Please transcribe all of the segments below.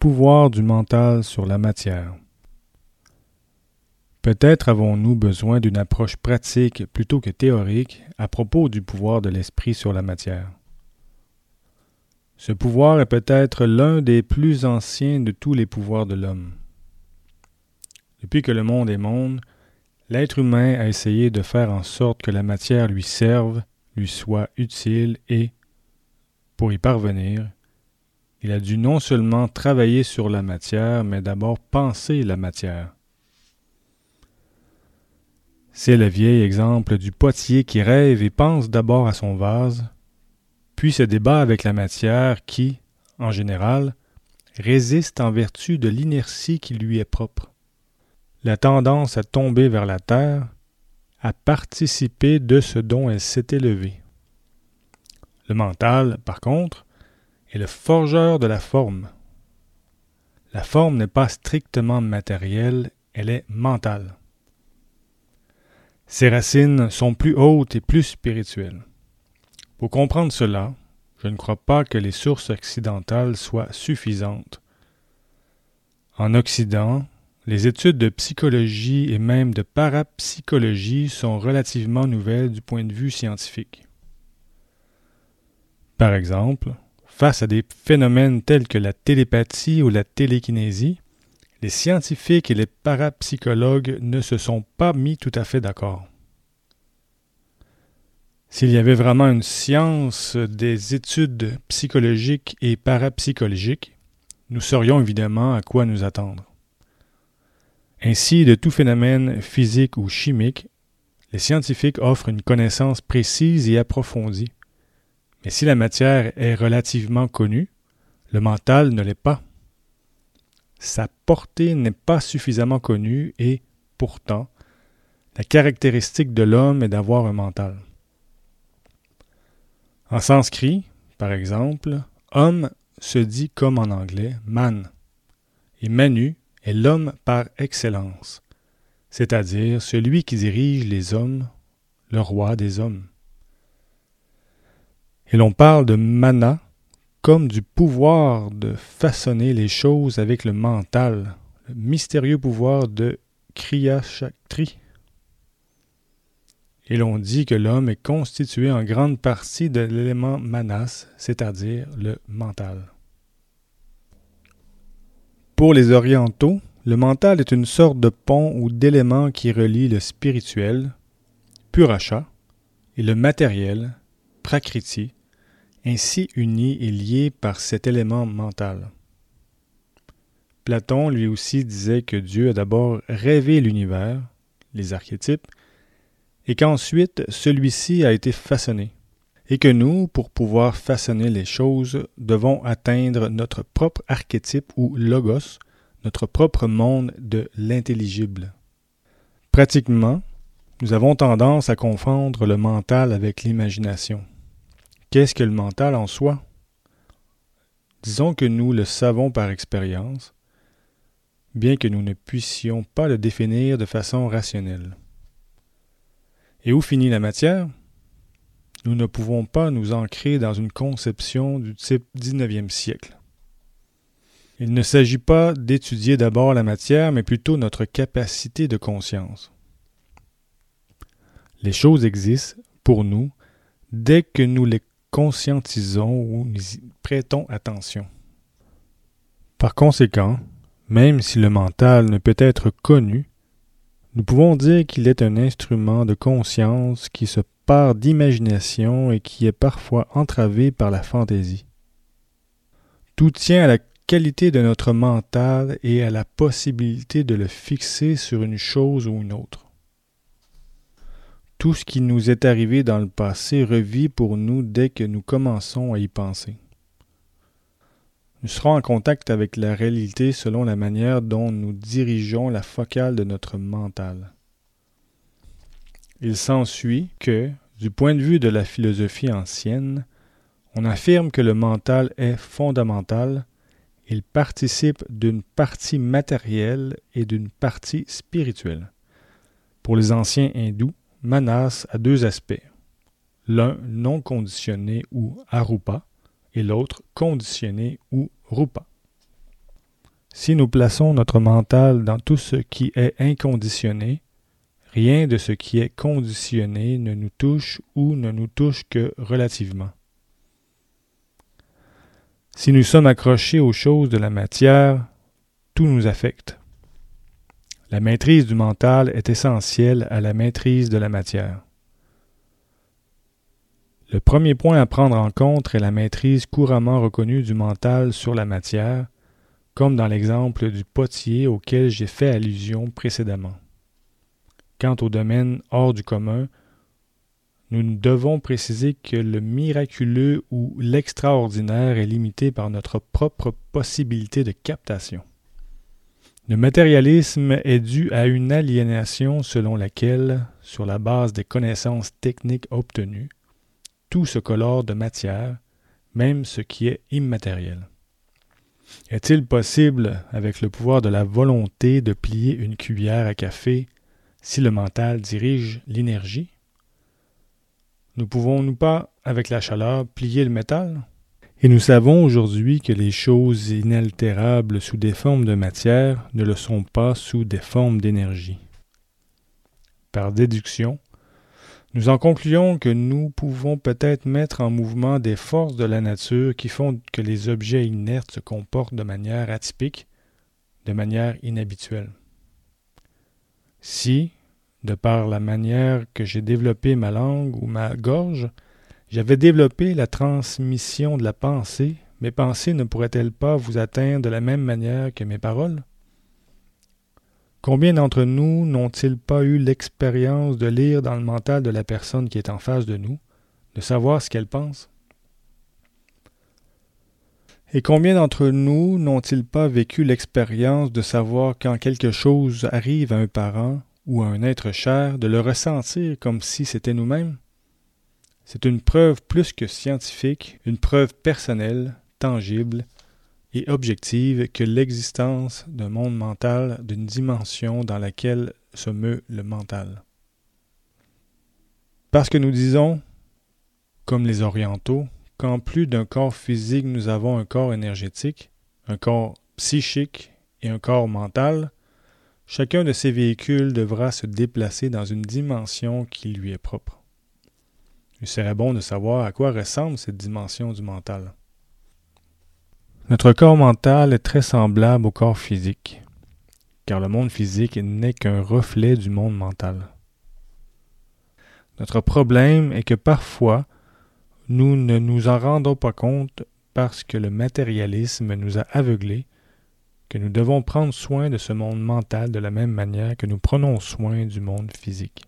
Pouvoir du mental sur la matière. Peut-être avons-nous besoin d'une approche pratique plutôt que théorique à propos du pouvoir de l'esprit sur la matière. Ce pouvoir est peut-être l'un des plus anciens de tous les pouvoirs de l'homme. Depuis que le monde est monde, l'être humain a essayé de faire en sorte que la matière lui serve, lui soit utile et, pour y parvenir, il a dû non seulement travailler sur la matière, mais d'abord penser la matière. C'est le vieil exemple du potier qui rêve et pense d'abord à son vase, puis se débat avec la matière qui, en général, résiste en vertu de l'inertie qui lui est propre. La tendance à tomber vers la terre, à participer de ce dont elle s'est élevée. Le mental, par contre, est le forgeur de la forme. La forme n'est pas strictement matérielle, elle est mentale. Ses racines sont plus hautes et plus spirituelles. Pour comprendre cela, je ne crois pas que les sources occidentales soient suffisantes. En Occident, les études de psychologie et même de parapsychologie sont relativement nouvelles du point de vue scientifique. Par exemple, Face à des phénomènes tels que la télépathie ou la télékinésie, les scientifiques et les parapsychologues ne se sont pas mis tout à fait d'accord. S'il y avait vraiment une science des études psychologiques et parapsychologiques, nous saurions évidemment à quoi nous attendre. Ainsi, de tout phénomène physique ou chimique, les scientifiques offrent une connaissance précise et approfondie. Mais si la matière est relativement connue, le mental ne l'est pas. Sa portée n'est pas suffisamment connue et, pourtant, la caractéristique de l'homme est d'avoir un mental. En sanskrit, par exemple, homme se dit comme en anglais man, et Manu est l'homme par excellence, c'est-à-dire celui qui dirige les hommes, le roi des hommes. Et l'on parle de mana comme du pouvoir de façonner les choses avec le mental, le mystérieux pouvoir de Kriya Shakti. Et l'on dit que l'homme est constitué en grande partie de l'élément manas, c'est-à-dire le mental. Pour les orientaux, le mental est une sorte de pont ou d'élément qui relie le spirituel, puracha, et le matériel, prakriti, ainsi unis et liés par cet élément mental. Platon lui aussi disait que Dieu a d'abord rêvé l'univers, les archétypes, et qu'ensuite celui-ci a été façonné, et que nous, pour pouvoir façonner les choses, devons atteindre notre propre archétype ou logos, notre propre monde de l'intelligible. Pratiquement, nous avons tendance à confondre le mental avec l'imagination. Qu'est-ce que le mental en soi? Disons que nous le savons par expérience, bien que nous ne puissions pas le définir de façon rationnelle. Et où finit la matière? Nous ne pouvons pas nous ancrer dans une conception du type XIXe siècle. Il ne s'agit pas d'étudier d'abord la matière, mais plutôt notre capacité de conscience. Les choses existent pour nous dès que nous les conscientisons ou nous y prêtons attention. Par conséquent, même si le mental ne peut être connu, nous pouvons dire qu'il est un instrument de conscience qui se part d'imagination et qui est parfois entravé par la fantaisie. Tout tient à la qualité de notre mental et à la possibilité de le fixer sur une chose ou une autre. Tout ce qui nous est arrivé dans le passé revit pour nous dès que nous commençons à y penser. Nous serons en contact avec la réalité selon la manière dont nous dirigeons la focale de notre mental. Il s'ensuit que, du point de vue de la philosophie ancienne, on affirme que le mental est fondamental, il participe d'une partie matérielle et d'une partie spirituelle. Pour les anciens hindous, Manas a deux aspects, l'un non conditionné ou arupa et l'autre conditionné ou rupa. Si nous plaçons notre mental dans tout ce qui est inconditionné, rien de ce qui est conditionné ne nous touche ou ne nous touche que relativement. Si nous sommes accrochés aux choses de la matière, tout nous affecte. La maîtrise du mental est essentielle à la maîtrise de la matière. Le premier point à prendre en compte est la maîtrise couramment reconnue du mental sur la matière, comme dans l'exemple du potier auquel j'ai fait allusion précédemment. Quant au domaine hors du commun, nous devons préciser que le miraculeux ou l'extraordinaire est limité par notre propre possibilité de captation. Le matérialisme est dû à une aliénation selon laquelle, sur la base des connaissances techniques obtenues, tout se colore de matière, même ce qui est immatériel. Est-il possible, avec le pouvoir de la volonté, de plier une cuillère à café si le mental dirige l'énergie? Ne pouvons-nous pas, avec la chaleur, plier le métal? Et nous savons aujourd'hui que les choses inaltérables sous des formes de matière ne le sont pas sous des formes d'énergie. Par déduction, nous en concluons que nous pouvons peut-être mettre en mouvement des forces de la nature qui font que les objets inertes se comportent de manière atypique, de manière inhabituelle. Si, de par la manière que j'ai développé ma langue ou ma gorge, j'avais développé la transmission de la pensée, mes pensées ne pourraient-elles pas vous atteindre de la même manière que mes paroles? Combien d'entre nous n'ont-ils pas eu l'expérience de lire dans le mental de la personne qui est en face de nous, de savoir ce qu'elle pense? Et combien d'entre nous n'ont-ils pas vécu l'expérience de savoir quand quelque chose arrive à un parent ou à un être cher, de le ressentir comme si c'était nous-mêmes? C'est une preuve plus que scientifique, une preuve personnelle, tangible, et objective que l'existence d'un monde mental d'une dimension dans laquelle se meut le mental. Parce que nous disons, comme les orientaux, qu'en plus d'un corps physique nous avons un corps énergétique, un corps psychique et un corps mental, chacun de ces véhicules devra se déplacer dans une dimension qui lui est propre. Il serait bon de savoir à quoi ressemble cette dimension du mental. Notre corps mental est très semblable au corps physique, car le monde physique n'est qu'un reflet du monde mental. Notre problème est que parfois, nous ne nous en rendons pas compte parce que le matérialisme nous a aveuglés, que nous devons prendre soin de ce monde mental de la même manière que nous prenons soin du monde physique.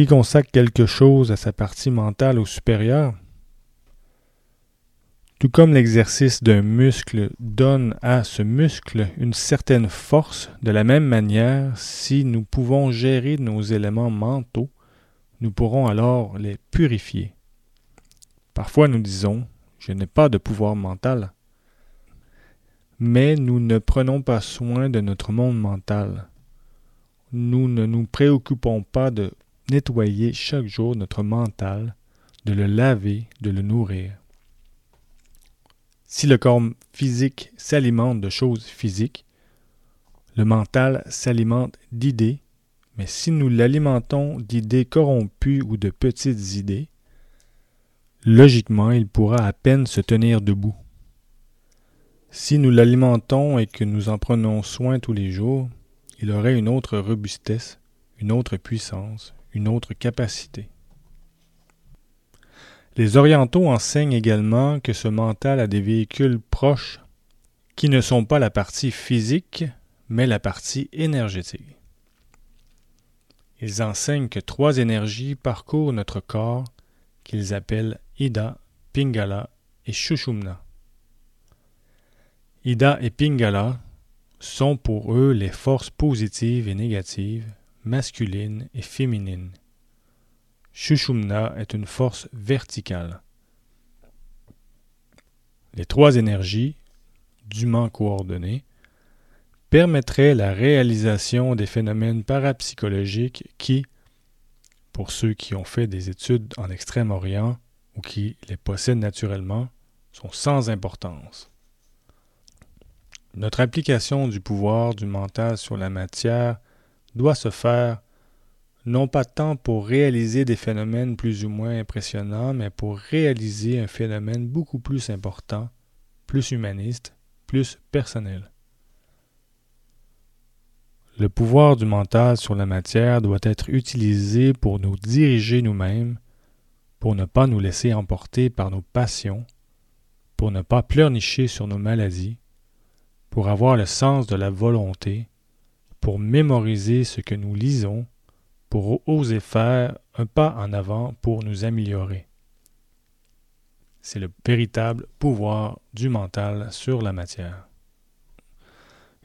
Qui consacre quelque chose à sa partie mentale au supérieur tout comme l'exercice d'un muscle donne à ce muscle une certaine force, de la même manière, si nous pouvons gérer nos éléments mentaux, nous pourrons alors les purifier. Parfois nous disons Je n'ai pas de pouvoir mental. Mais nous ne prenons pas soin de notre monde mental. Nous ne nous préoccupons pas de nettoyer chaque jour notre mental, de le laver, de le nourrir. Si le corps physique s'alimente de choses physiques, le mental s'alimente d'idées, mais si nous l'alimentons d'idées corrompues ou de petites idées, logiquement il pourra à peine se tenir debout. Si nous l'alimentons et que nous en prenons soin tous les jours, il aurait une autre robustesse, une autre puissance, une autre capacité. Les orientaux enseignent également que ce mental a des véhicules proches qui ne sont pas la partie physique, mais la partie énergétique. Ils enseignent que trois énergies parcourent notre corps qu'ils appellent Ida, Pingala et Shushumna. Ida et Pingala sont pour eux les forces positives et négatives, masculines et féminines, Shushumna est une force verticale. Les trois énergies, dûment coordonnées, permettraient la réalisation des phénomènes parapsychologiques qui, pour ceux qui ont fait des études en Extrême-Orient ou qui les possèdent naturellement, sont sans importance. Notre application du pouvoir du mental sur la matière doit se faire non pas tant pour réaliser des phénomènes plus ou moins impressionnants, mais pour réaliser un phénomène beaucoup plus important, plus humaniste, plus personnel. Le pouvoir du mental sur la matière doit être utilisé pour nous diriger nous-mêmes, pour ne pas nous laisser emporter par nos passions, pour ne pas pleurnicher sur nos maladies, pour avoir le sens de la volonté, pour mémoriser ce que nous lisons, pour oser faire un pas en avant pour nous améliorer. C'est le véritable pouvoir du mental sur la matière.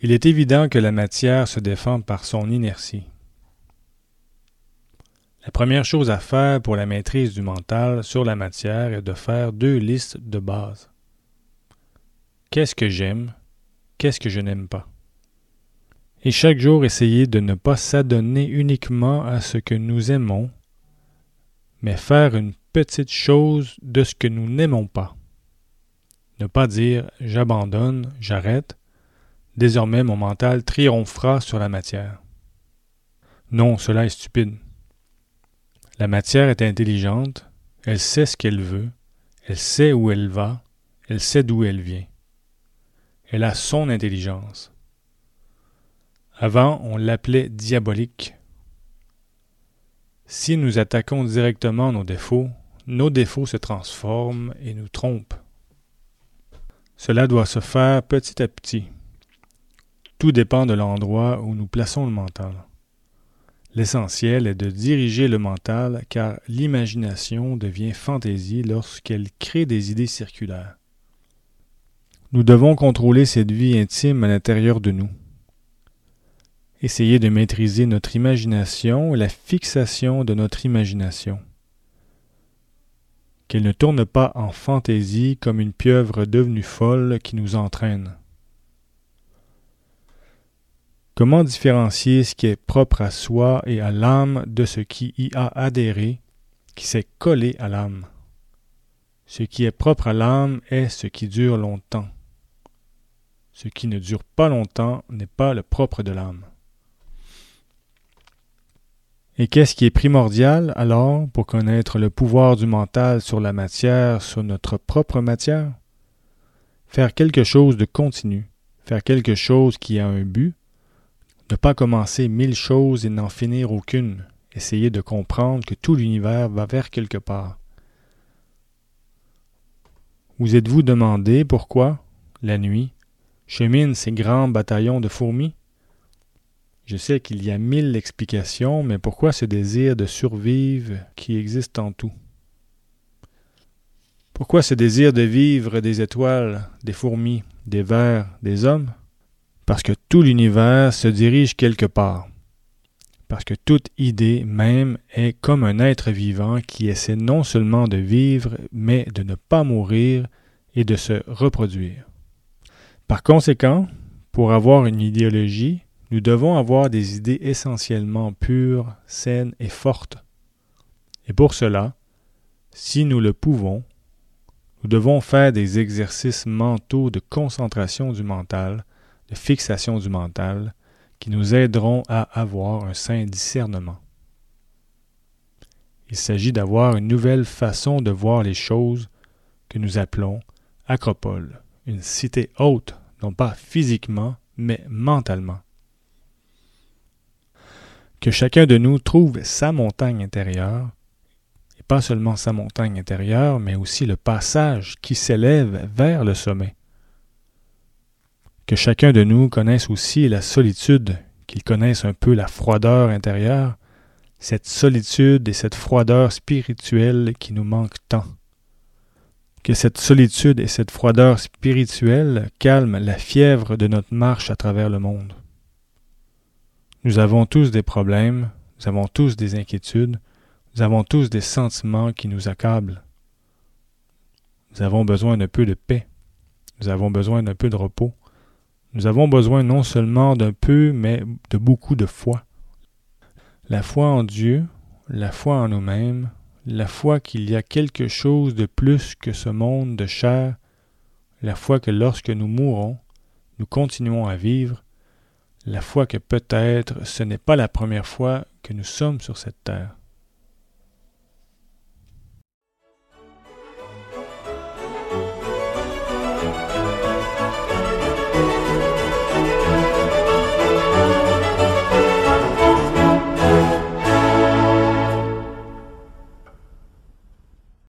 Il est évident que la matière se défend par son inertie. La première chose à faire pour la maîtrise du mental sur la matière est de faire deux listes de base. Qu'est-ce que j'aime Qu'est-ce que je n'aime pas? Et chaque jour essayer de ne pas s'adonner uniquement à ce que nous aimons, mais faire une petite chose de ce que nous n'aimons pas. Ne pas dire j'abandonne, j'arrête, Désormais mon mental triomphera sur la matière. Non, cela est stupide. La matière est intelligente, elle sait ce qu'elle veut, elle sait où elle va, elle sait d'où elle vient. Elle a son intelligence. Avant, on l'appelait diabolique. Si nous attaquons directement nos défauts, nos défauts se transforment et nous trompent. Cela doit se faire petit à petit. Tout dépend de l'endroit où nous plaçons le mental. L'essentiel est de diriger le mental car l'imagination devient fantaisie lorsqu'elle crée des idées circulaires. Nous devons contrôler cette vie intime à l'intérieur de nous. Essayer de maîtriser notre imagination et la fixation de notre imagination. Qu'elle ne tourne pas en fantaisie comme une pieuvre devenue folle qui nous entraîne. Comment différencier ce qui est propre à soi et à l'âme de ce qui y a adhéré, qui s'est collé à l'âme? Ce qui est propre à l'âme est ce qui dure longtemps. Ce qui ne dure pas longtemps n'est pas le propre de l'âme. Et qu'est-ce qui est primordial alors pour connaître le pouvoir du mental sur la matière, sur notre propre matière? Faire quelque chose de continu, faire quelque chose qui a un but, ne pas commencer mille choses et n'en finir aucune. Essayer de comprendre que tout l'univers va vers quelque part. Vous êtes-vous demandé pourquoi, la nuit, cheminent ces grands bataillons de fourmis? Je sais qu'il y a mille explications, mais pourquoi ce désir de survivre qui existe en tout? Pourquoi ce désir de vivre des étoiles, des fourmis, des vers, des hommes? parce que tout l'univers se dirige quelque part, parce que toute idée même est comme un être vivant qui essaie non seulement de vivre, mais de ne pas mourir et de se reproduire. Par conséquent, pour avoir une idéologie, nous devons avoir des idées essentiellement pures, saines et fortes. Et pour cela, si nous le pouvons, nous devons faire des exercices mentaux de concentration du mental de fixation du mental qui nous aideront à avoir un sain discernement. Il s'agit d'avoir une nouvelle façon de voir les choses que nous appelons acropole, une cité haute, non pas physiquement, mais mentalement. Que chacun de nous trouve sa montagne intérieure, et pas seulement sa montagne intérieure, mais aussi le passage qui s'élève vers le sommet que chacun de nous connaisse aussi la solitude, qu'il connaisse un peu la froideur intérieure, cette solitude et cette froideur spirituelle qui nous manquent tant. Que cette solitude et cette froideur spirituelle calment la fièvre de notre marche à travers le monde. Nous avons tous des problèmes, nous avons tous des inquiétudes, nous avons tous des sentiments qui nous accablent. Nous avons besoin d'un peu de paix, nous avons besoin d'un peu de repos, nous avons besoin non seulement d'un peu, mais de beaucoup de foi. La foi en Dieu, la foi en nous-mêmes, la foi qu'il y a quelque chose de plus que ce monde de chair, la foi que lorsque nous mourrons, nous continuons à vivre, la foi que peut-être ce n'est pas la première fois que nous sommes sur cette terre.